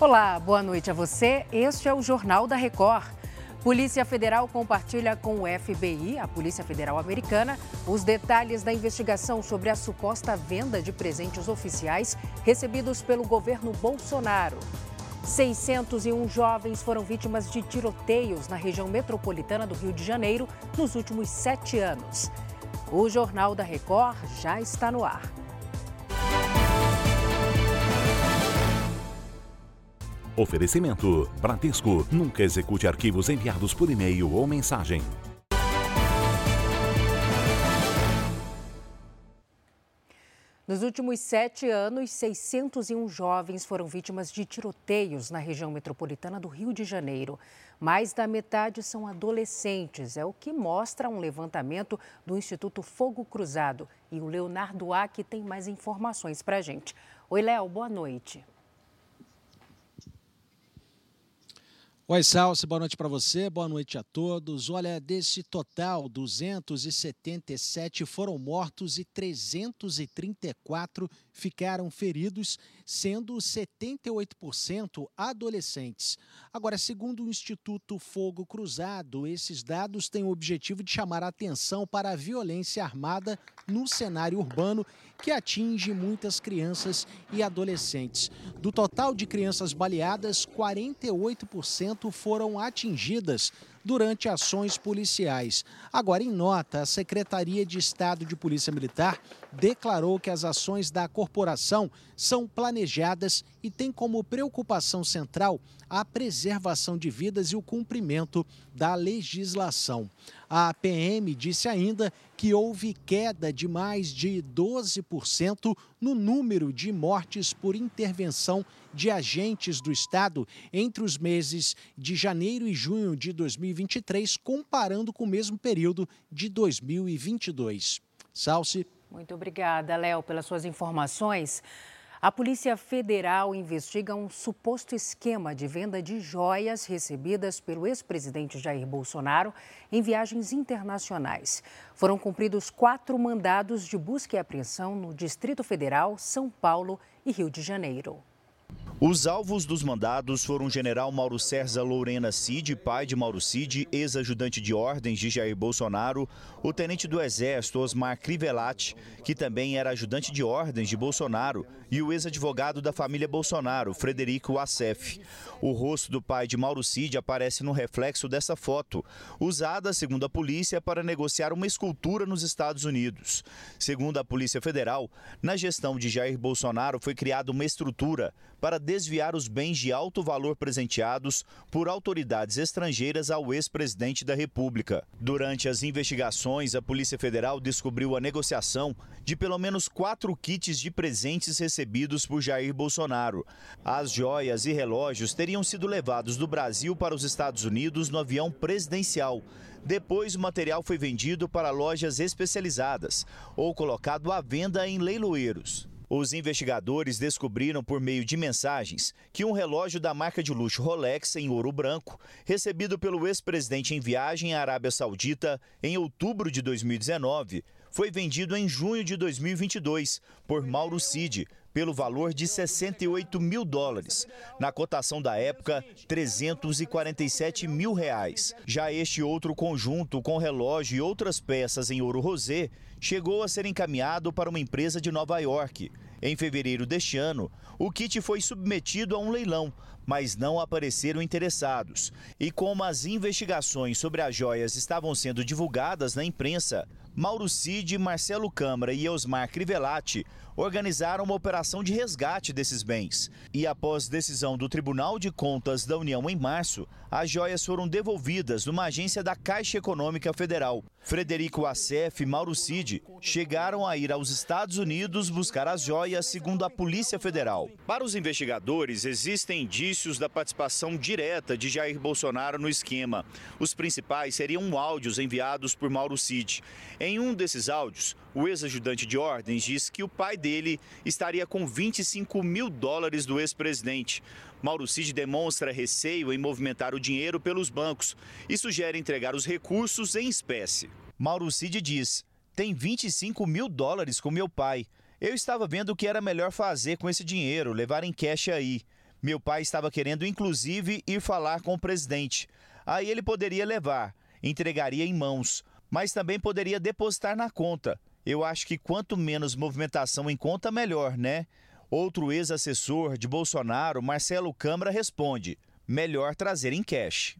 Olá, boa noite a você. Este é o Jornal da Record. Polícia Federal compartilha com o FBI, a Polícia Federal Americana, os detalhes da investigação sobre a suposta venda de presentes oficiais recebidos pelo governo Bolsonaro. 601 jovens foram vítimas de tiroteios na região metropolitana do Rio de Janeiro nos últimos sete anos. O Jornal da Record já está no ar. Oferecimento: Bradesco. Nunca execute arquivos enviados por e-mail ou mensagem. Nos últimos sete anos, 601 jovens foram vítimas de tiroteios na região metropolitana do Rio de Janeiro. Mais da metade são adolescentes, é o que mostra um levantamento do Instituto Fogo Cruzado. E o Leonardo Aque tem mais informações para a gente. Oi, Léo, boa noite. Oi, Salsi, boa noite para você, boa noite a todos. Olha, desse total, 277 foram mortos e 334 ficaram feridos, sendo 78% adolescentes. Agora, segundo o Instituto Fogo Cruzado, esses dados têm o objetivo de chamar a atenção para a violência armada no cenário urbano que atinge muitas crianças e adolescentes. Do total de crianças baleadas, 48% foram atingidas durante ações policiais. Agora, em nota, a Secretaria de Estado de Polícia Militar declarou que as ações da corporação são planejadas e têm como preocupação central a preservação de vidas e o cumprimento da legislação. A PM disse ainda que houve queda de mais de 12% no número de mortes por intervenção de agentes do Estado entre os meses de janeiro e junho de 2023, comparando com o mesmo período de 2022. Salce. Muito obrigada, Léo, pelas suas informações. A Polícia Federal investiga um suposto esquema de venda de joias recebidas pelo ex-presidente Jair Bolsonaro em viagens internacionais. Foram cumpridos quatro mandados de busca e apreensão no Distrito Federal, São Paulo e Rio de Janeiro. Os alvos dos mandados foram o general Mauro César Lourena Cid, pai de Mauro Cid, ex-ajudante de ordens de Jair Bolsonaro, o tenente do Exército Osmar Crivellati, que também era ajudante de ordens de Bolsonaro, e o ex-advogado da família Bolsonaro, Frederico Assef. O rosto do pai de Mauro Cid aparece no reflexo dessa foto, usada, segundo a polícia, para negociar uma escultura nos Estados Unidos. Segundo a Polícia Federal, na gestão de Jair Bolsonaro foi criada uma estrutura para desviar os bens de alto valor presenteados por autoridades estrangeiras ao ex-presidente da República. Durante as investigações, a Polícia Federal descobriu a negociação de pelo menos quatro kits de presentes recebidos por Jair Bolsonaro. As joias e relógios teriam sido levados do Brasil para os Estados Unidos no avião presidencial. Depois, o material foi vendido para lojas especializadas ou colocado à venda em leiloeiros. Os investigadores descobriram por meio de mensagens que um relógio da marca de luxo Rolex em ouro branco, recebido pelo ex-presidente em viagem à Arábia Saudita em outubro de 2019, foi vendido em junho de 2022 por Mauro Cid pelo valor de 68 mil dólares. Na cotação da época, 347 mil reais. Já este outro conjunto com relógio e outras peças em ouro rosé chegou a ser encaminhado para uma empresa de Nova York. Em fevereiro deste ano, o kit foi submetido a um leilão, mas não apareceram interessados. E como as investigações sobre as joias estavam sendo divulgadas na imprensa, Mauro Cid, Marcelo Câmara e Osmar Crivellati organizaram uma operação de resgate desses bens. E após decisão do Tribunal de Contas da União em março, as joias foram devolvidas numa agência da Caixa Econômica Federal. Frederico Assef e Mauro Cid chegaram a ir aos Estados Unidos buscar as joias, segundo a Polícia Federal. Para os investigadores, existem indícios da participação direta de Jair Bolsonaro no esquema. Os principais seriam áudios enviados por Mauro Cid. Em um desses áudios, o ex-ajudante de ordens diz que o pai dele estaria com 25 mil dólares do ex-presidente. Mauro Cid demonstra receio em movimentar o dinheiro pelos bancos e sugere entregar os recursos em espécie. Mauro Cid diz: tem 25 mil dólares com meu pai. Eu estava vendo o que era melhor fazer com esse dinheiro, levar em cash aí. Meu pai estava querendo, inclusive, ir falar com o presidente. Aí ele poderia levar, entregaria em mãos, mas também poderia depositar na conta. Eu acho que quanto menos movimentação em conta, melhor, né? Outro ex-assessor de Bolsonaro, Marcelo Câmara, responde: melhor trazer em cash.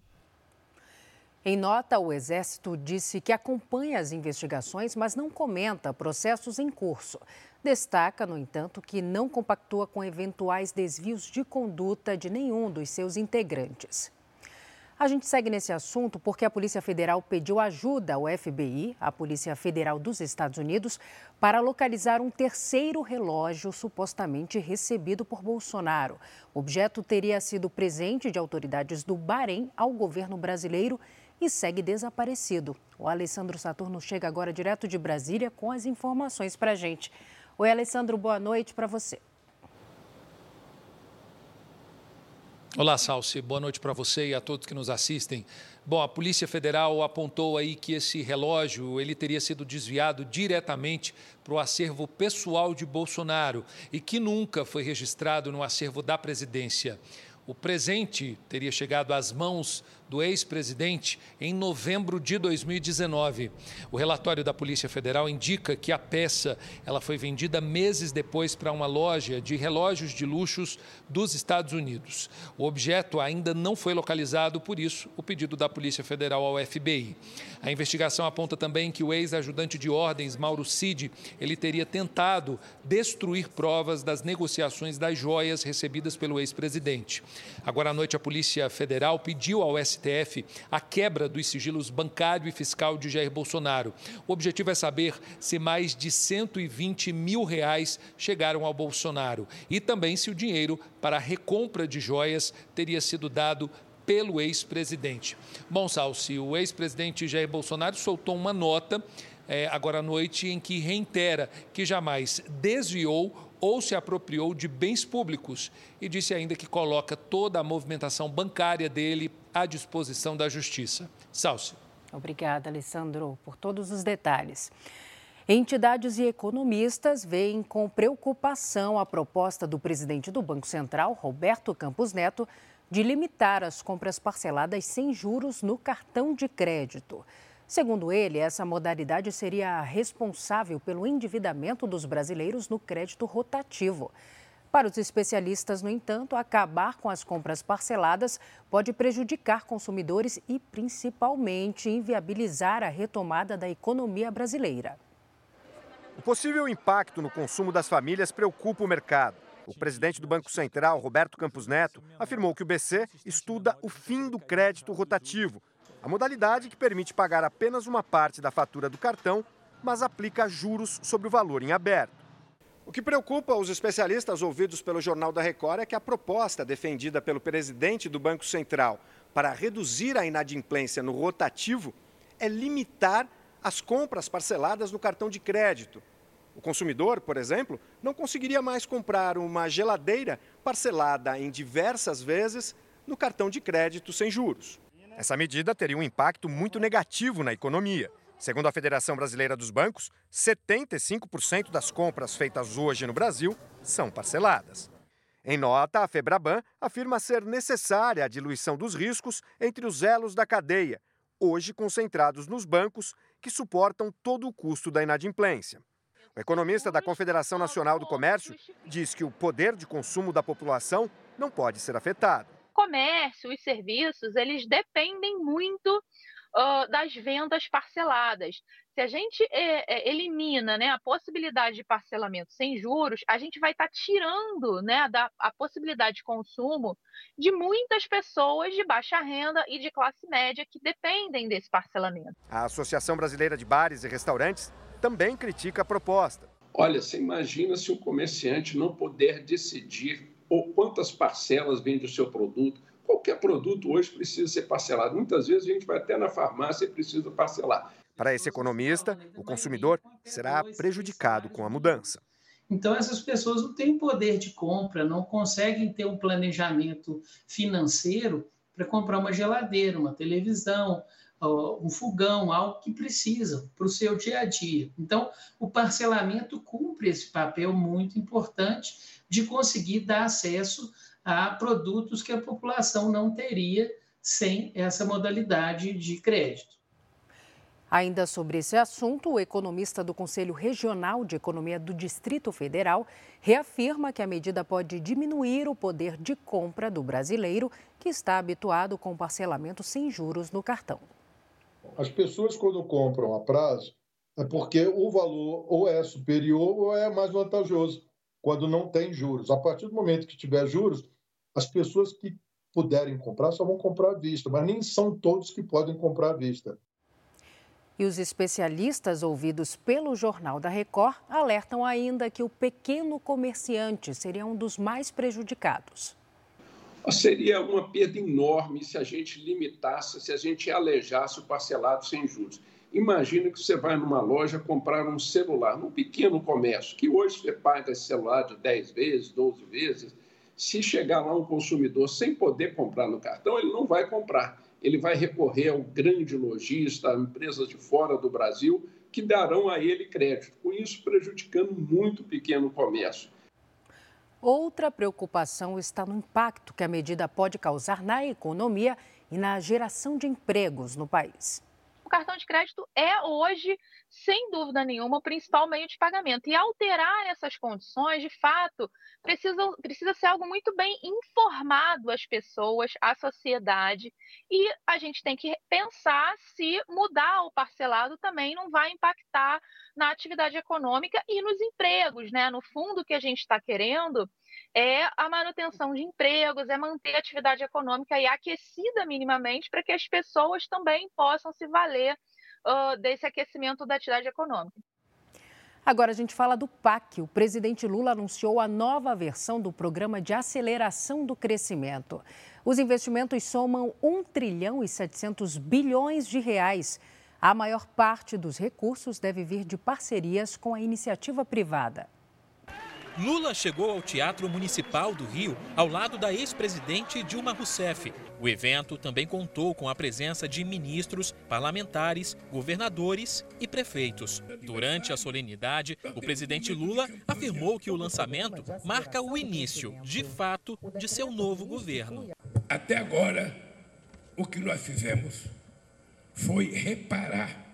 Em nota, o Exército disse que acompanha as investigações, mas não comenta processos em curso. Destaca, no entanto, que não compactua com eventuais desvios de conduta de nenhum dos seus integrantes. A gente segue nesse assunto porque a Polícia Federal pediu ajuda ao FBI, a Polícia Federal dos Estados Unidos, para localizar um terceiro relógio supostamente recebido por Bolsonaro. O objeto teria sido presente de autoridades do Bahrein ao governo brasileiro e segue desaparecido. O Alessandro Saturno chega agora direto de Brasília com as informações para a gente. Oi, Alessandro, boa noite para você. Olá, Salsi. Boa noite para você e a todos que nos assistem. Bom, a Polícia Federal apontou aí que esse relógio ele teria sido desviado diretamente para o acervo pessoal de Bolsonaro e que nunca foi registrado no acervo da presidência. O presente teria chegado às mãos do ex-presidente em novembro de 2019. O relatório da Polícia Federal indica que a peça ela foi vendida meses depois para uma loja de relógios de luxos dos Estados Unidos. O objeto ainda não foi localizado, por isso o pedido da Polícia Federal ao FBI. A investigação aponta também que o ex-ajudante de ordens Mauro Cid, ele teria tentado destruir provas das negociações das joias recebidas pelo ex-presidente. Agora à noite a Polícia Federal pediu ao STF STF a quebra dos sigilos bancário e fiscal de Jair Bolsonaro. O objetivo é saber se mais de 120 mil reais chegaram ao Bolsonaro e também se o dinheiro para a recompra de joias teria sido dado pelo ex-presidente. Bom, Salsi, o ex-presidente Jair Bolsonaro soltou uma nota é, agora à noite em que reitera que jamais desviou ou se apropriou de bens públicos e disse ainda que coloca toda a movimentação bancária dele à disposição da Justiça. Salce. Obrigada, Alessandro, por todos os detalhes. Entidades e economistas veem com preocupação a proposta do presidente do Banco Central, Roberto Campos Neto, de limitar as compras parceladas sem juros no cartão de crédito. Segundo ele, essa modalidade seria responsável pelo endividamento dos brasileiros no crédito rotativo. Para os especialistas, no entanto, acabar com as compras parceladas pode prejudicar consumidores e, principalmente, inviabilizar a retomada da economia brasileira. O possível impacto no consumo das famílias preocupa o mercado. O presidente do Banco Central, Roberto Campos Neto, afirmou que o BC estuda o fim do crédito rotativo, a modalidade que permite pagar apenas uma parte da fatura do cartão, mas aplica juros sobre o valor em aberto. O que preocupa os especialistas ouvidos pelo Jornal da Record é que a proposta defendida pelo presidente do Banco Central para reduzir a inadimplência no rotativo é limitar as compras parceladas no cartão de crédito. O consumidor, por exemplo, não conseguiria mais comprar uma geladeira parcelada em diversas vezes no cartão de crédito sem juros. Essa medida teria um impacto muito negativo na economia. Segundo a Federação Brasileira dos Bancos, 75% das compras feitas hoje no Brasil são parceladas. Em nota, a Febraban afirma ser necessária a diluição dos riscos entre os elos da cadeia, hoje concentrados nos bancos, que suportam todo o custo da inadimplência. O economista da Confederação Nacional do Comércio diz que o poder de consumo da população não pode ser afetado comércio, os serviços, eles dependem muito uh, das vendas parceladas. Se a gente é, é, elimina né, a possibilidade de parcelamento sem juros, a gente vai estar tá tirando né, da, a possibilidade de consumo de muitas pessoas de baixa renda e de classe média que dependem desse parcelamento. A Associação Brasileira de Bares e Restaurantes também critica a proposta. Olha, você imagina se um comerciante não puder decidir ou quantas parcelas vende o seu produto. Qualquer produto hoje precisa ser parcelado. Muitas vezes a gente vai até na farmácia e precisa parcelar. Para esse economista, o consumidor será prejudicado com a mudança. Então, essas pessoas não têm poder de compra, não conseguem ter um planejamento financeiro para comprar uma geladeira, uma televisão, um fogão, algo que precisam para o seu dia a dia. Então, o parcelamento cumpre esse papel muito importante de conseguir dar acesso a produtos que a população não teria sem essa modalidade de crédito. Ainda sobre esse assunto, o economista do Conselho Regional de Economia do Distrito Federal reafirma que a medida pode diminuir o poder de compra do brasileiro que está habituado com parcelamento sem juros no cartão. As pessoas, quando compram a prazo, é porque o valor ou é superior ou é mais vantajoso, quando não tem juros. A partir do momento que tiver juros, as pessoas que puderem comprar só vão comprar à vista, mas nem são todos que podem comprar à vista. E os especialistas ouvidos pelo Jornal da Record alertam ainda que o pequeno comerciante seria um dos mais prejudicados. Seria uma perda enorme se a gente limitasse, se a gente alejasse o parcelado sem juros. Imagina que você vai numa loja comprar um celular, num pequeno comércio, que hoje você paga esse celular de 10 vezes, 12 vezes. Se chegar lá um consumidor sem poder comprar no cartão, ele não vai comprar ele vai recorrer ao grande lojista, a empresas de fora do Brasil, que darão a ele crédito, com isso prejudicando muito o pequeno comércio. Outra preocupação está no impacto que a medida pode causar na economia e na geração de empregos no país. Cartão de crédito é hoje sem dúvida nenhuma, o principal meio de pagamento. E alterar essas condições, de fato, precisa, precisa ser algo muito bem informado às pessoas, à sociedade. E a gente tem que pensar se mudar o parcelado também não vai impactar na atividade econômica e nos empregos. Né? No fundo, o que a gente está querendo é a manutenção de empregos, é manter a atividade econômica aí aquecida minimamente para que as pessoas também possam se valer uh, desse aquecimento da atividade econômica. Agora a gente fala do PAC. O presidente Lula anunciou a nova versão do Programa de Aceleração do Crescimento. Os investimentos somam 1 trilhão e 700 bilhões de reais. A maior parte dos recursos deve vir de parcerias com a iniciativa privada. Lula chegou ao Teatro Municipal do Rio ao lado da ex-presidente Dilma Rousseff. O evento também contou com a presença de ministros, parlamentares, governadores e prefeitos. Durante a solenidade, o presidente Lula afirmou que o lançamento marca o início, de fato, de seu novo governo. Até agora, o que nós fizemos foi reparar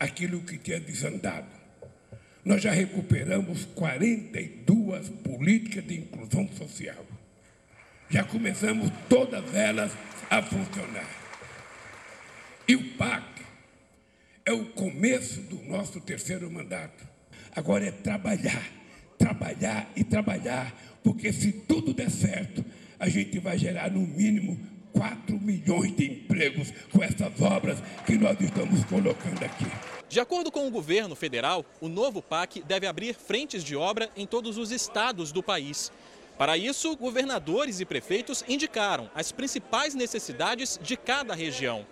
aquilo que tinha desandado nós já recuperamos 42 políticas de inclusão social. Já começamos todas elas a funcionar. E o PAC é o começo do nosso terceiro mandato. Agora é trabalhar, trabalhar e trabalhar, porque se tudo der certo, a gente vai gerar no mínimo 4 milhões de empregos com essas obras que nós estamos colocando aqui. De acordo com o governo federal, o novo PAC deve abrir frentes de obra em todos os estados do país. Para isso, governadores e prefeitos indicaram as principais necessidades de cada região.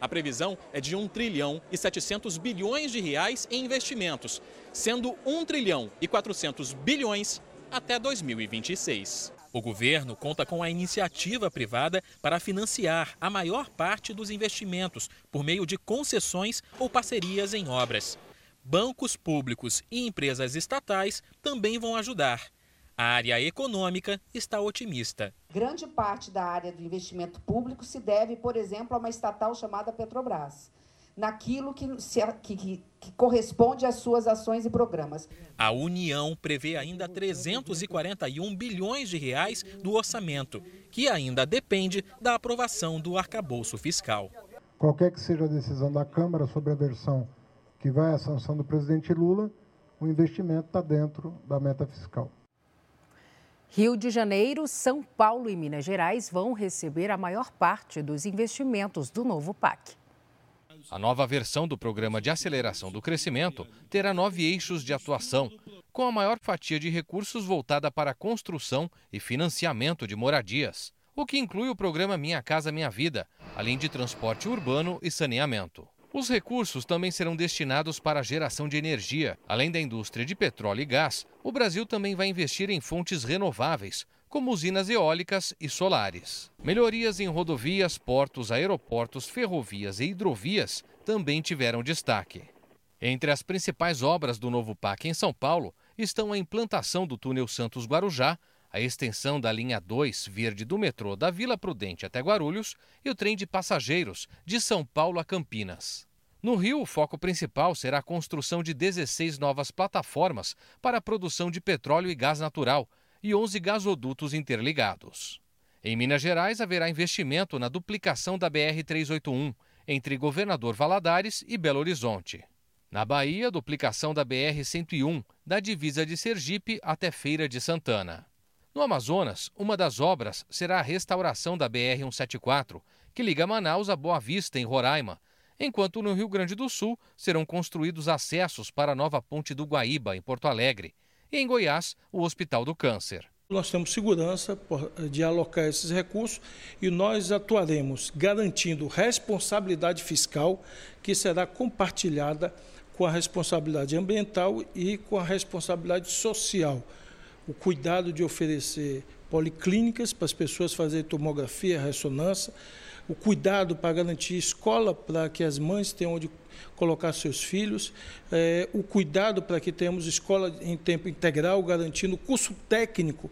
A previsão é de 1 trilhão e 700 bilhões de reais em investimentos, sendo 1 trilhão e 400 bilhões até 2026. O governo conta com a iniciativa privada para financiar a maior parte dos investimentos por meio de concessões ou parcerias em obras. Bancos públicos e empresas estatais também vão ajudar. A área econômica está otimista. Grande parte da área do investimento público se deve, por exemplo, a uma estatal chamada Petrobras naquilo que, se, que, que, que, corresponde às suas ações e programas. A União prevê ainda 341 bilhões de reais do orçamento, que ainda depende da aprovação do arcabouço fiscal. Qualquer que seja a decisão da Câmara sobre a versão que vai à sanção do presidente Lula, o investimento está dentro da meta fiscal. Rio de Janeiro, São Paulo e Minas Gerais vão receber a maior parte dos investimentos do novo PAC. A nova versão do Programa de Aceleração do Crescimento terá nove eixos de atuação, com a maior fatia de recursos voltada para a construção e financiamento de moradias, o que inclui o programa Minha Casa Minha Vida, além de transporte urbano e saneamento. Os recursos também serão destinados para a geração de energia. Além da indústria de petróleo e gás, o Brasil também vai investir em fontes renováveis, como usinas eólicas e solares. Melhorias em rodovias, portos, aeroportos, ferrovias e hidrovias também tiveram destaque. Entre as principais obras do novo PAC em São Paulo estão a implantação do túnel Santos Guarujá, a extensão da linha 2 verde do metrô da Vila Prudente até Guarulhos e o trem de passageiros de São Paulo a Campinas. No Rio, o foco principal será a construção de 16 novas plataformas para a produção de petróleo e gás natural e 11 gasodutos interligados. Em Minas Gerais, haverá investimento na duplicação da BR-381 entre Governador Valadares e Belo Horizonte. Na Bahia, duplicação da BR-101 da divisa de Sergipe até Feira de Santana. No Amazonas, uma das obras será a restauração da BR-174, que liga Manaus a Boa Vista, em Roraima, enquanto no Rio Grande do Sul serão construídos acessos para a nova Ponte do Guaíba, em Porto Alegre, e em Goiás, o Hospital do Câncer. Nós temos segurança de alocar esses recursos e nós atuaremos garantindo responsabilidade fiscal que será compartilhada com a responsabilidade ambiental e com a responsabilidade social o cuidado de oferecer policlínicas para as pessoas fazerem tomografia, ressonância, o cuidado para garantir escola para que as mães tenham onde colocar seus filhos, é, o cuidado para que tenhamos escola em tempo integral, garantindo curso técnico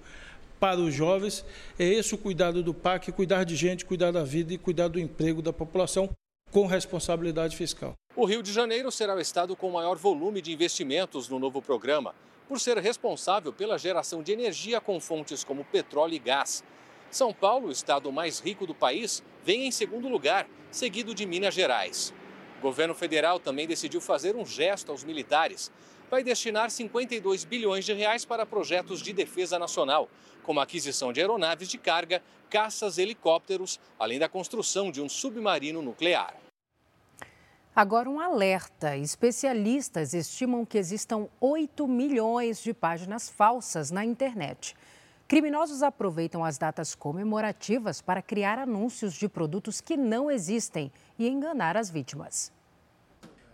para os jovens. É esse o cuidado do PAC, cuidar de gente, cuidar da vida e cuidar do emprego da população com responsabilidade fiscal. O Rio de Janeiro será o estado com maior volume de investimentos no novo programa por ser responsável pela geração de energia com fontes como petróleo e gás. São Paulo, o estado mais rico do país, vem em segundo lugar, seguido de Minas Gerais. O governo federal também decidiu fazer um gesto aos militares. Vai destinar 52 bilhões de reais para projetos de defesa nacional, como a aquisição de aeronaves de carga, caças, helicópteros, além da construção de um submarino nuclear. Agora, um alerta: especialistas estimam que existam 8 milhões de páginas falsas na internet. Criminosos aproveitam as datas comemorativas para criar anúncios de produtos que não existem e enganar as vítimas.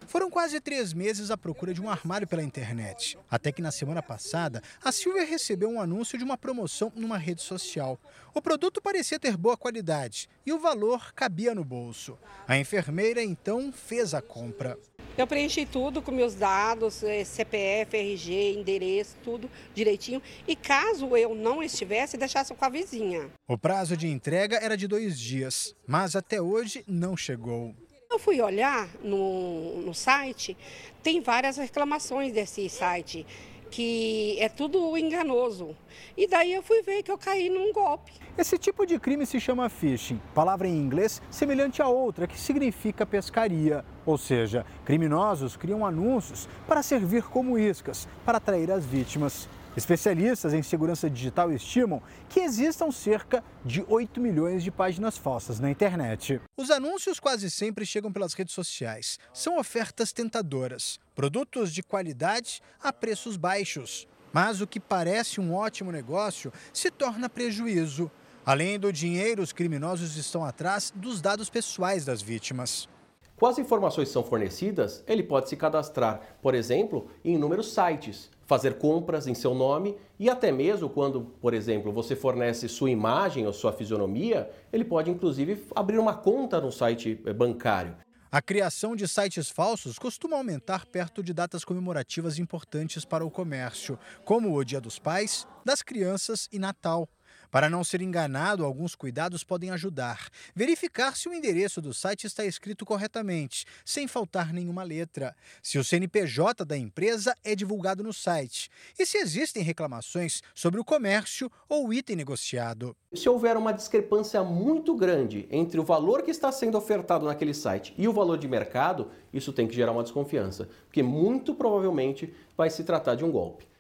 Foram quase três meses à procura de um armário pela internet. Até que na semana passada, a Silvia recebeu um anúncio de uma promoção numa rede social. O produto parecia ter boa qualidade e o valor cabia no bolso. A enfermeira então fez a compra. Eu preenchi tudo com meus dados, eh, CPF, RG, endereço, tudo direitinho. E caso eu não estivesse, deixasse com a vizinha. O prazo de entrega era de dois dias, mas até hoje não chegou. Eu fui olhar no, no site, tem várias reclamações desse site, que é tudo enganoso. E daí eu fui ver que eu caí num golpe. Esse tipo de crime se chama phishing, palavra em inglês semelhante a outra que significa pescaria. Ou seja, criminosos criam anúncios para servir como iscas, para atrair as vítimas. Especialistas em segurança digital estimam que existam cerca de 8 milhões de páginas falsas na internet. Os anúncios quase sempre chegam pelas redes sociais. São ofertas tentadoras, produtos de qualidade a preços baixos. Mas o que parece um ótimo negócio se torna prejuízo. Além do dinheiro, os criminosos estão atrás dos dados pessoais das vítimas. Com as informações que são fornecidas, ele pode se cadastrar, por exemplo, em inúmeros sites, fazer compras em seu nome e até mesmo quando, por exemplo, você fornece sua imagem ou sua fisionomia, ele pode inclusive abrir uma conta no site eh, bancário. A criação de sites falsos costuma aumentar perto de datas comemorativas importantes para o comércio, como o Dia dos Pais, das Crianças e Natal. Para não ser enganado, alguns cuidados podem ajudar. Verificar se o endereço do site está escrito corretamente, sem faltar nenhuma letra. Se o CNPJ da empresa é divulgado no site. E se existem reclamações sobre o comércio ou o item negociado. Se houver uma discrepância muito grande entre o valor que está sendo ofertado naquele site e o valor de mercado, isso tem que gerar uma desconfiança, porque muito provavelmente vai se tratar de um golpe.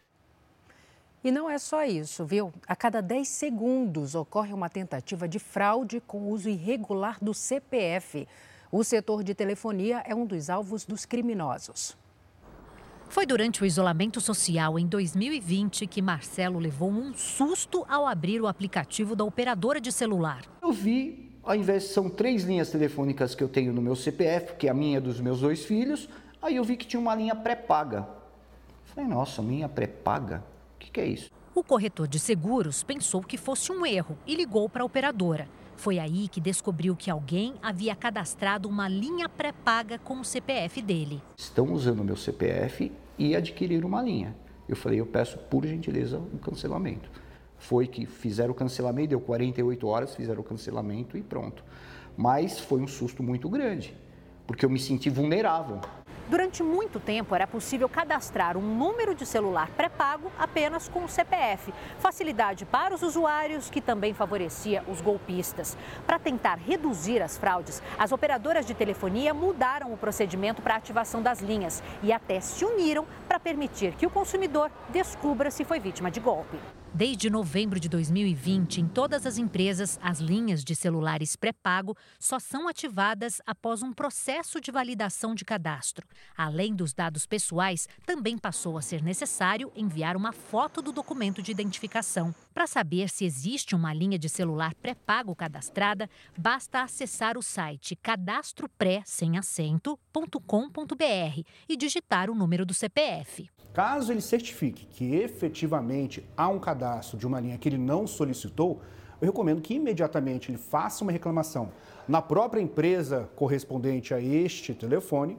E não é só isso, viu? A cada 10 segundos ocorre uma tentativa de fraude com uso irregular do CPF. O setor de telefonia é um dos alvos dos criminosos. Foi durante o isolamento social em 2020 que Marcelo levou um susto ao abrir o aplicativo da operadora de celular. Eu vi, ao invés de são três linhas telefônicas que eu tenho no meu CPF, que é a minha dos meus dois filhos, aí eu vi que tinha uma linha pré-paga. Falei, nossa, linha pré-paga? Que, que é isso? O corretor de seguros pensou que fosse um erro e ligou para a operadora. Foi aí que descobriu que alguém havia cadastrado uma linha pré-paga com o CPF dele. Estão usando o meu CPF e adquiriram uma linha. Eu falei, eu peço por gentileza um cancelamento. Foi que fizeram o cancelamento, deu 48 horas, fizeram o cancelamento e pronto. Mas foi um susto muito grande, porque eu me senti vulnerável. Durante muito tempo era possível cadastrar um número de celular pré-pago apenas com o CPF. Facilidade para os usuários que também favorecia os golpistas. Para tentar reduzir as fraudes, as operadoras de telefonia mudaram o procedimento para ativação das linhas e até se uniram para permitir que o consumidor descubra se foi vítima de golpe. Desde novembro de 2020, em todas as empresas, as linhas de celulares pré-pago só são ativadas após um processo de validação de cadastro. Além dos dados pessoais, também passou a ser necessário enviar uma foto do documento de identificação. Para saber se existe uma linha de celular pré-pago cadastrada, basta acessar o site cadastropré.com.br e digitar o número do CPF. Caso ele certifique que efetivamente há um cadastro de uma linha que ele não solicitou, eu recomendo que imediatamente ele faça uma reclamação na própria empresa correspondente a este telefone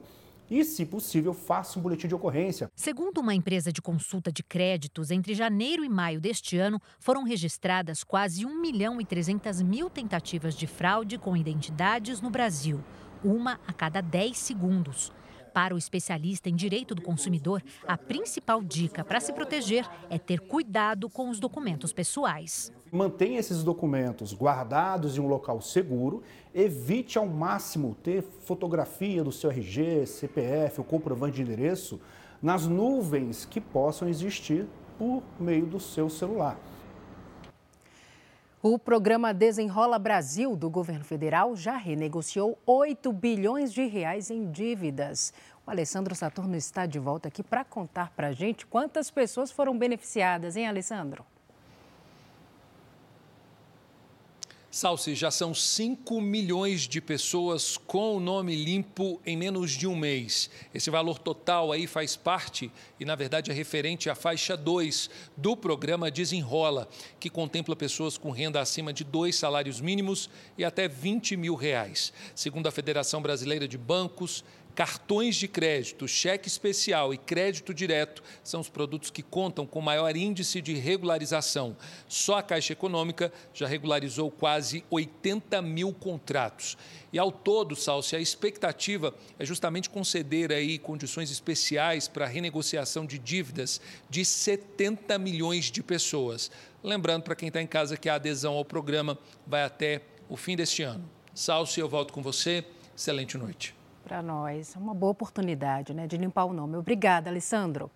e, se possível, faça um boletim de ocorrência. Segundo uma empresa de consulta de créditos, entre janeiro e maio deste ano foram registradas quase 1 milhão e 300 mil tentativas de fraude com identidades no Brasil, uma a cada 10 segundos. Para o especialista em direito do consumidor, a principal dica para se proteger é ter cuidado com os documentos pessoais. Mantenha esses documentos guardados em um local seguro. Evite ao máximo ter fotografia do seu RG, CPF ou comprovante de endereço nas nuvens que possam existir por meio do seu celular. O programa Desenrola Brasil do governo federal já renegociou 8 bilhões de reais em dívidas. O Alessandro Saturno está de volta aqui para contar para a gente quantas pessoas foram beneficiadas, hein, Alessandro? Salsi, já são 5 milhões de pessoas com o nome limpo em menos de um mês. Esse valor total aí faz parte, e na verdade é referente à faixa 2 do programa Desenrola, que contempla pessoas com renda acima de dois salários mínimos e até 20 mil reais. Segundo a Federação Brasileira de Bancos, Cartões de crédito, cheque especial e crédito direto são os produtos que contam com maior índice de regularização. Só a Caixa Econômica já regularizou quase 80 mil contratos. E ao todo, Salsi, a expectativa é justamente conceder aí condições especiais para a renegociação de dívidas de 70 milhões de pessoas. Lembrando para quem está em casa que a adesão ao programa vai até o fim deste ano. Salsi, eu volto com você. Excelente noite para nós. Uma boa oportunidade né, de limpar o nome. Obrigada, Alessandro.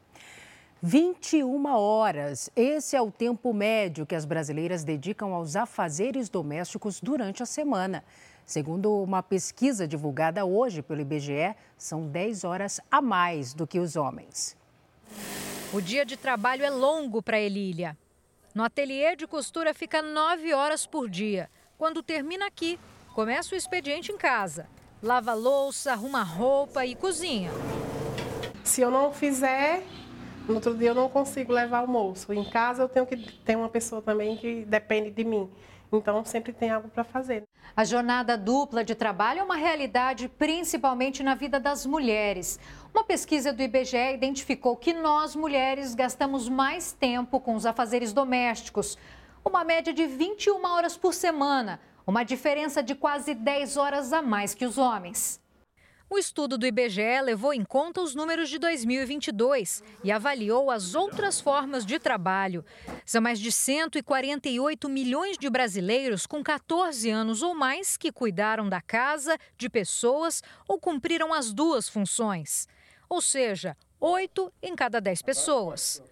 21 horas. Esse é o tempo médio que as brasileiras dedicam aos afazeres domésticos durante a semana. Segundo uma pesquisa divulgada hoje pelo IBGE, são 10 horas a mais do que os homens. O dia de trabalho é longo para Elília. No ateliê de costura fica 9 horas por dia. Quando termina aqui, começa o expediente em casa. Lava louça, arruma roupa e cozinha. Se eu não fizer, no outro dia eu não consigo levar almoço. Em casa eu tenho que ter uma pessoa também que depende de mim. Então sempre tem algo para fazer. A jornada dupla de trabalho é uma realidade principalmente na vida das mulheres. Uma pesquisa do IBGE identificou que nós mulheres gastamos mais tempo com os afazeres domésticos, uma média de 21 horas por semana uma diferença de quase 10 horas a mais que os homens. O estudo do IBGE levou em conta os números de 2022 e avaliou as outras formas de trabalho. São mais de 148 milhões de brasileiros com 14 anos ou mais que cuidaram da casa, de pessoas ou cumpriram as duas funções. Ou seja, 8 em cada 10 pessoas.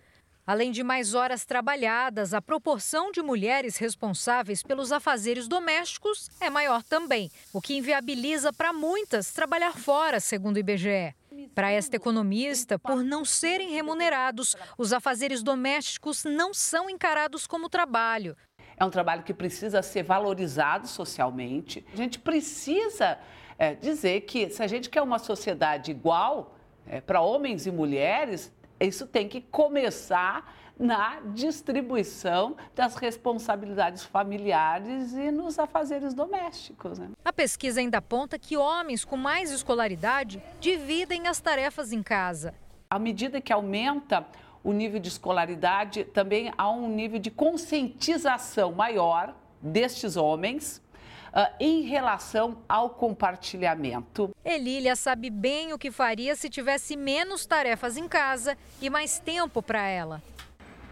Além de mais horas trabalhadas, a proporção de mulheres responsáveis pelos afazeres domésticos é maior também, o que inviabiliza para muitas trabalhar fora, segundo o IBGE. Para esta economista, por não serem remunerados, os afazeres domésticos não são encarados como trabalho. É um trabalho que precisa ser valorizado socialmente. A gente precisa é, dizer que se a gente quer uma sociedade igual é, para homens e mulheres, isso tem que começar na distribuição das responsabilidades familiares e nos afazeres domésticos. Né? A pesquisa ainda aponta que homens com mais escolaridade dividem as tarefas em casa. À medida que aumenta o nível de escolaridade, também há um nível de conscientização maior destes homens uh, em relação ao compartilhamento. Elília sabe bem o que faria se tivesse menos tarefas em casa e mais tempo para ela.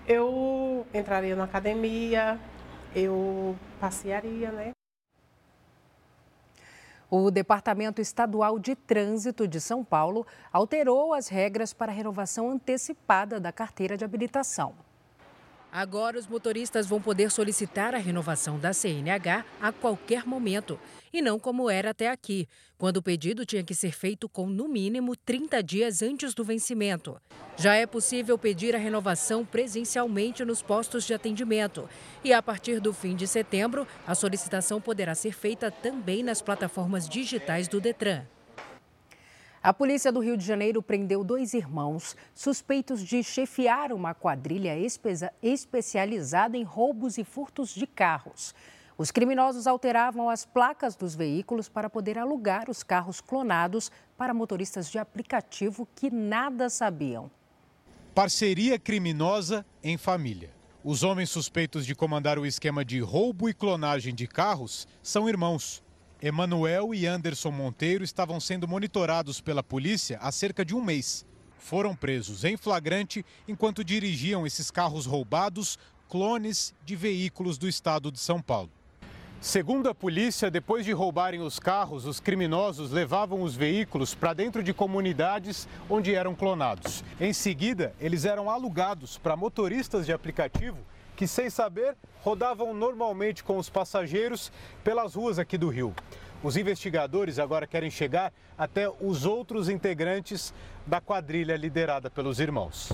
Eu entraria na academia, eu passearia, né? O Departamento Estadual de Trânsito de São Paulo alterou as regras para a renovação antecipada da carteira de habilitação. Agora, os motoristas vão poder solicitar a renovação da CNH a qualquer momento, e não como era até aqui, quando o pedido tinha que ser feito com, no mínimo, 30 dias antes do vencimento. Já é possível pedir a renovação presencialmente nos postos de atendimento, e a partir do fim de setembro, a solicitação poderá ser feita também nas plataformas digitais do Detran. A polícia do Rio de Janeiro prendeu dois irmãos suspeitos de chefiar uma quadrilha espe especializada em roubos e furtos de carros. Os criminosos alteravam as placas dos veículos para poder alugar os carros clonados para motoristas de aplicativo que nada sabiam. Parceria criminosa em família. Os homens suspeitos de comandar o esquema de roubo e clonagem de carros são irmãos. Emanuel e Anderson Monteiro estavam sendo monitorados pela polícia há cerca de um mês. Foram presos em flagrante enquanto dirigiam esses carros roubados, clones de veículos do estado de São Paulo. Segundo a polícia, depois de roubarem os carros, os criminosos levavam os veículos para dentro de comunidades onde eram clonados. Em seguida, eles eram alugados para motoristas de aplicativo que, sem saber, rodavam normalmente com os passageiros pelas ruas aqui do Rio. Os investigadores agora querem chegar até os outros integrantes da quadrilha liderada pelos irmãos.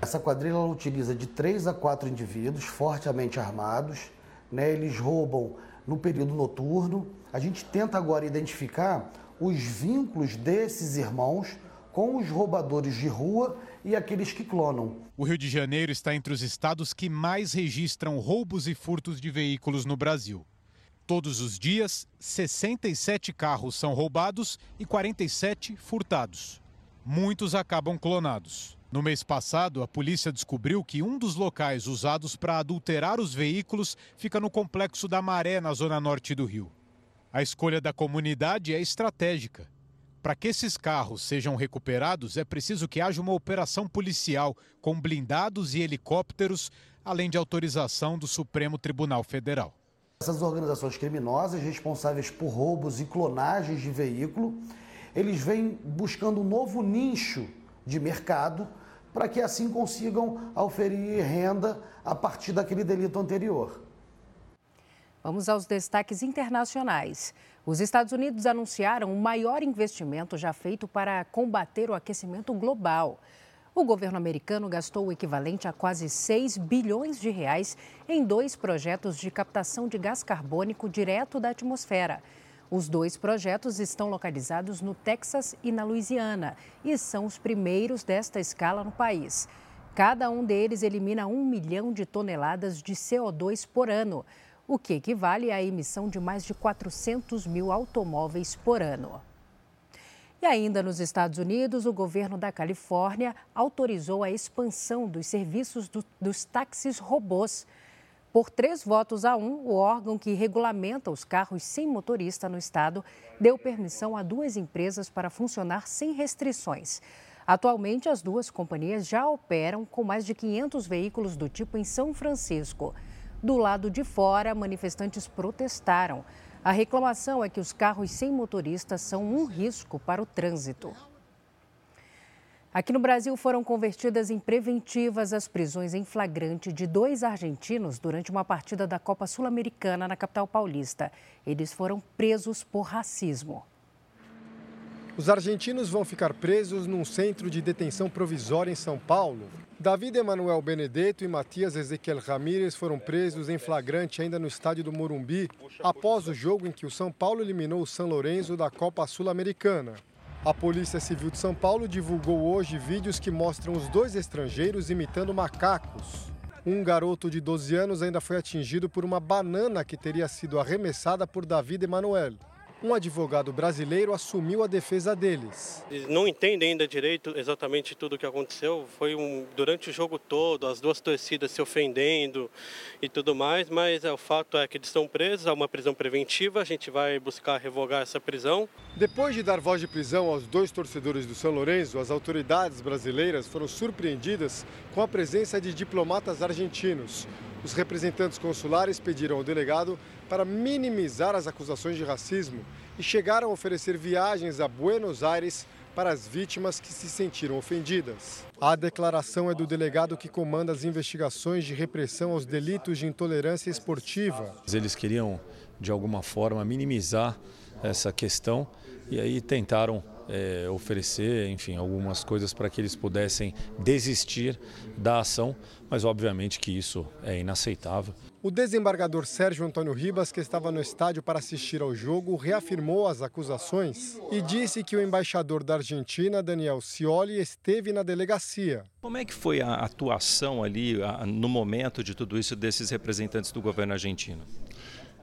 Essa quadrilha utiliza de três a quatro indivíduos fortemente armados. Né? Eles roubam no período noturno. A gente tenta agora identificar os vínculos desses irmãos com os roubadores de rua e aqueles que clonam. O Rio de Janeiro está entre os estados que mais registram roubos e furtos de veículos no Brasil. Todos os dias, 67 carros são roubados e 47 furtados. Muitos acabam clonados. No mês passado, a polícia descobriu que um dos locais usados para adulterar os veículos fica no complexo da Maré, na zona norte do Rio. A escolha da comunidade é estratégica. Para que esses carros sejam recuperados, é preciso que haja uma operação policial com blindados e helicópteros, além de autorização do Supremo Tribunal Federal. Essas organizações criminosas responsáveis por roubos e clonagens de veículo, eles vêm buscando um novo nicho de mercado para que assim consigam oferir renda a partir daquele delito anterior. Vamos aos destaques internacionais. Os Estados Unidos anunciaram o maior investimento já feito para combater o aquecimento global. O governo americano gastou o equivalente a quase 6 bilhões de reais em dois projetos de captação de gás carbônico direto da atmosfera. Os dois projetos estão localizados no Texas e na Louisiana e são os primeiros desta escala no país. Cada um deles elimina um milhão de toneladas de CO2 por ano o que equivale à emissão de mais de 400 mil automóveis por ano. E ainda nos Estados Unidos, o governo da Califórnia autorizou a expansão dos serviços do, dos táxis robôs. Por três votos a um, o órgão que regulamenta os carros sem motorista no estado deu permissão a duas empresas para funcionar sem restrições. Atualmente, as duas companhias já operam com mais de 500 veículos do tipo em São Francisco. Do lado de fora, manifestantes protestaram. A reclamação é que os carros sem motorista são um risco para o trânsito. Aqui no Brasil foram convertidas em preventivas as prisões em flagrante de dois argentinos durante uma partida da Copa Sul-Americana na capital paulista. Eles foram presos por racismo. Os argentinos vão ficar presos num centro de detenção provisória em São Paulo. David Emanuel Benedetto e Matias Ezequiel Ramírez foram presos em flagrante ainda no estádio do Morumbi, após o jogo em que o São Paulo eliminou o São Lourenço da Copa Sul-Americana. A Polícia Civil de São Paulo divulgou hoje vídeos que mostram os dois estrangeiros imitando macacos. Um garoto de 12 anos ainda foi atingido por uma banana que teria sido arremessada por David Emanuel. Um advogado brasileiro assumiu a defesa deles. Não entendem ainda direito exatamente tudo o que aconteceu. Foi um, durante o jogo todo, as duas torcidas se ofendendo e tudo mais, mas é, o fato é que eles estão presos, há uma prisão preventiva, a gente vai buscar revogar essa prisão. Depois de dar voz de prisão aos dois torcedores do São Lourenço, as autoridades brasileiras foram surpreendidas com a presença de diplomatas argentinos. Os representantes consulares pediram ao delegado para minimizar as acusações de racismo e chegaram a oferecer viagens a Buenos Aires para as vítimas que se sentiram ofendidas. A declaração é do delegado que comanda as investigações de repressão aos delitos de intolerância esportiva. Eles queriam, de alguma forma, minimizar essa questão e aí tentaram é, oferecer, enfim, algumas coisas para que eles pudessem desistir da ação, mas obviamente que isso é inaceitável. O desembargador Sérgio Antônio Ribas, que estava no estádio para assistir ao jogo, reafirmou as acusações e disse que o embaixador da Argentina, Daniel Scioli, esteve na delegacia. Como é que foi a atuação ali, no momento de tudo isso, desses representantes do governo argentino?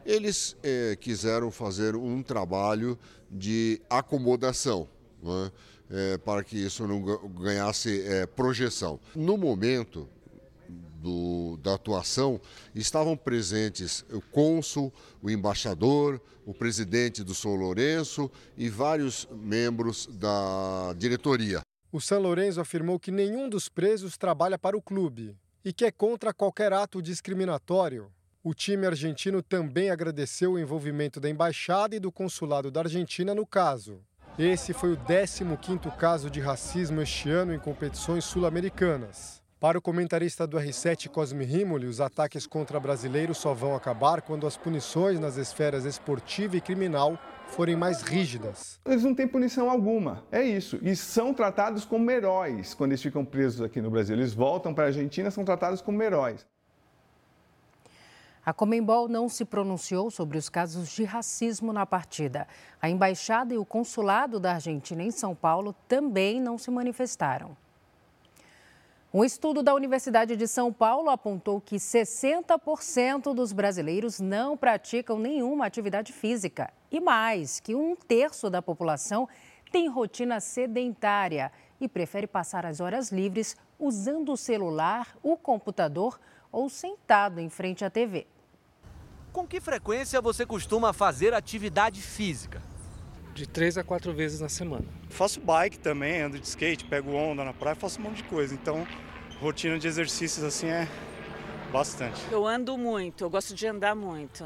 Eles eh, quiseram fazer um trabalho de acomodação. Né, eh, para que isso não ganhasse eh, projeção. No momento, do, da atuação, estavam presentes o cônsul, o embaixador, o presidente do São Lourenço e vários membros da diretoria. O São Lourenço afirmou que nenhum dos presos trabalha para o clube e que é contra qualquer ato discriminatório. O time argentino também agradeceu o envolvimento da embaixada e do consulado da Argentina no caso. Esse foi o 15º caso de racismo este ano em competições sul-americanas. Para o comentarista do R7 Cosme Rimoli, os ataques contra brasileiros só vão acabar quando as punições nas esferas esportiva e criminal forem mais rígidas. Eles não têm punição alguma, é isso. E são tratados como heróis quando eles ficam presos aqui no Brasil. Eles voltam para a Argentina, são tratados como heróis. A Comembol não se pronunciou sobre os casos de racismo na partida. A embaixada e o consulado da Argentina em São Paulo também não se manifestaram. Um estudo da Universidade de São Paulo apontou que 60% dos brasileiros não praticam nenhuma atividade física. E mais, que um terço da população tem rotina sedentária e prefere passar as horas livres usando o celular, o computador ou sentado em frente à TV. Com que frequência você costuma fazer atividade física? De três a quatro vezes na semana. Faço bike também, ando de skate, pego onda na praia, faço um monte de coisa. Então, rotina de exercícios assim é bastante. Eu ando muito, eu gosto de andar muito.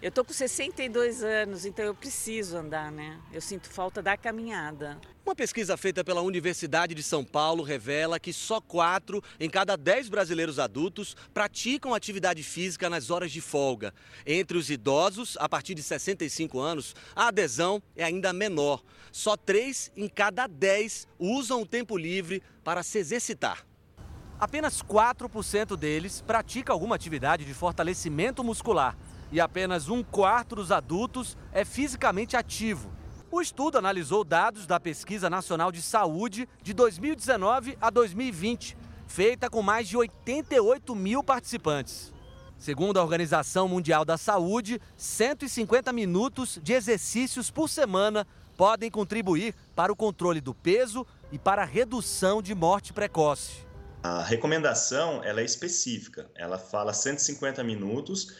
Eu tô com 62 anos, então eu preciso andar, né? Eu sinto falta da caminhada. Uma pesquisa feita pela Universidade de São Paulo revela que só 4 em cada 10 brasileiros adultos praticam atividade física nas horas de folga. Entre os idosos, a partir de 65 anos, a adesão é ainda menor. Só 3 em cada 10 usam o tempo livre para se exercitar. Apenas 4% deles pratica alguma atividade de fortalecimento muscular e apenas um quarto dos adultos é fisicamente ativo. O estudo analisou dados da Pesquisa Nacional de Saúde de 2019 a 2020, feita com mais de 88 mil participantes. Segundo a Organização Mundial da Saúde, 150 minutos de exercícios por semana podem contribuir para o controle do peso e para a redução de morte precoce. A recomendação ela é específica, ela fala 150 minutos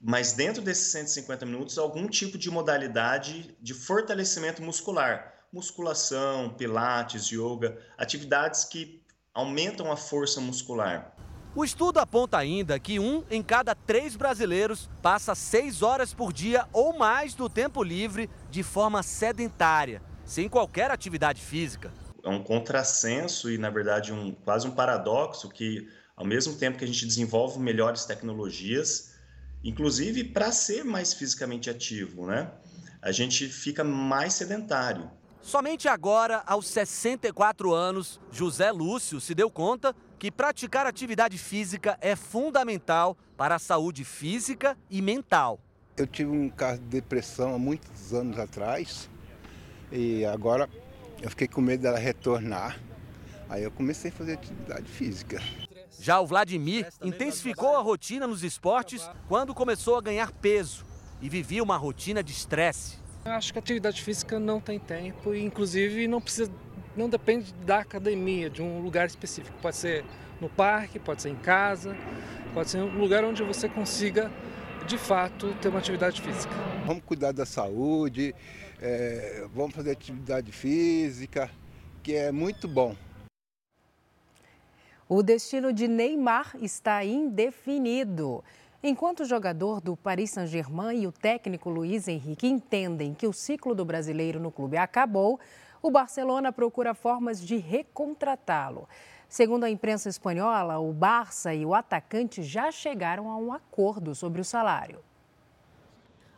mas dentro desses 150 minutos, algum tipo de modalidade de fortalecimento muscular. Musculação, pilates, yoga, atividades que aumentam a força muscular. O estudo aponta ainda que um em cada três brasileiros passa seis horas por dia ou mais do tempo livre de forma sedentária, sem qualquer atividade física. É um contrassenso e, na verdade, um, quase um paradoxo que, ao mesmo tempo que a gente desenvolve melhores tecnologias, inclusive para ser mais fisicamente ativo, né? A gente fica mais sedentário. Somente agora, aos 64 anos, José Lúcio se deu conta que praticar atividade física é fundamental para a saúde física e mental. Eu tive um caso de depressão há muitos anos atrás e agora eu fiquei com medo dela retornar. Aí eu comecei a fazer atividade física. Já o Vladimir intensificou a rotina nos esportes quando começou a ganhar peso e vivia uma rotina de estresse. Eu acho que a atividade física não tem tempo e, inclusive, não precisa, não depende da academia, de um lugar específico. Pode ser no parque, pode ser em casa, pode ser um lugar onde você consiga, de fato, ter uma atividade física. Vamos cuidar da saúde, é, vamos fazer atividade física, que é muito bom. O destino de Neymar está indefinido. Enquanto o jogador do Paris Saint-Germain e o técnico Luiz Henrique entendem que o ciclo do brasileiro no clube acabou, o Barcelona procura formas de recontratá-lo. Segundo a imprensa espanhola, o Barça e o atacante já chegaram a um acordo sobre o salário.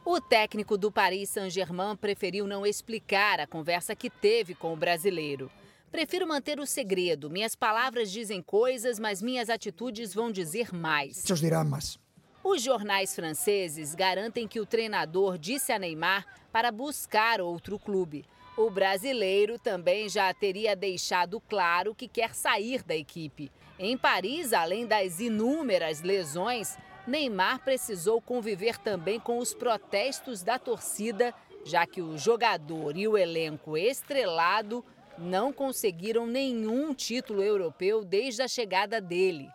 O técnico do Paris Saint-Germain preferiu não explicar a conversa que teve com o brasileiro. Prefiro manter o segredo. Minhas palavras dizem coisas, mas minhas atitudes vão dizer mais. mais. Os jornais franceses garantem que o treinador disse a Neymar para buscar outro clube. O brasileiro também já teria deixado claro que quer sair da equipe. Em Paris, além das inúmeras lesões, Neymar precisou conviver também com os protestos da torcida, já que o jogador e o elenco estrelado não conseguiram nenhum título europeu desde a chegada dele.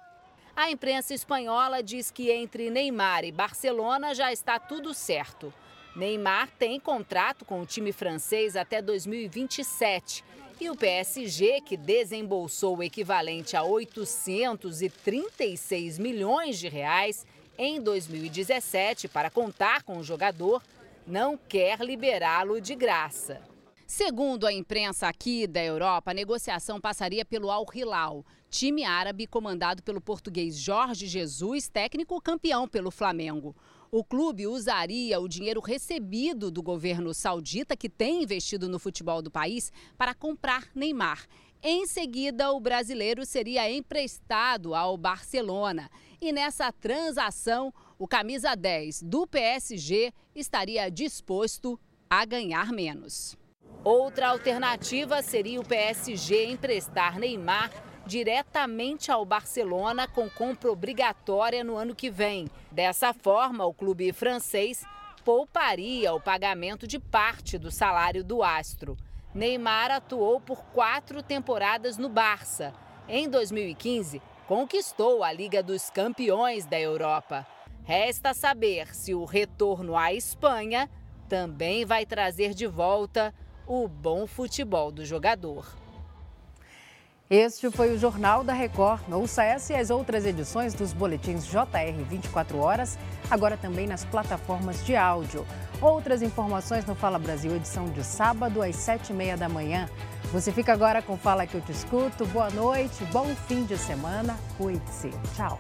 A imprensa espanhola diz que entre Neymar e Barcelona já está tudo certo. Neymar tem contrato com o time francês até 2027 e o PSG, que desembolsou o equivalente a 836 milhões de reais em 2017 para contar com o jogador, não quer liberá-lo de graça. Segundo a imprensa aqui da Europa, a negociação passaria pelo Al Hilal, time árabe comandado pelo português Jorge Jesus, técnico campeão pelo Flamengo. O clube usaria o dinheiro recebido do governo saudita, que tem investido no futebol do país, para comprar Neymar. Em seguida, o brasileiro seria emprestado ao Barcelona. E nessa transação, o camisa 10 do PSG estaria disposto a ganhar menos. Outra alternativa seria o PSG emprestar Neymar diretamente ao Barcelona com compra obrigatória no ano que vem. Dessa forma, o clube francês pouparia o pagamento de parte do salário do astro. Neymar atuou por quatro temporadas no Barça. Em 2015, conquistou a Liga dos Campeões da Europa. Resta saber se o retorno à Espanha também vai trazer de volta o bom futebol do jogador. Este foi o Jornal da Record. Ouça essa e as outras edições dos boletins JR 24 horas, agora também nas plataformas de áudio. Outras informações no Fala Brasil, edição de sábado às sete e meia da manhã. Você fica agora com Fala que eu te escuto. Boa noite, bom fim de semana. Cuide-se. Tchau.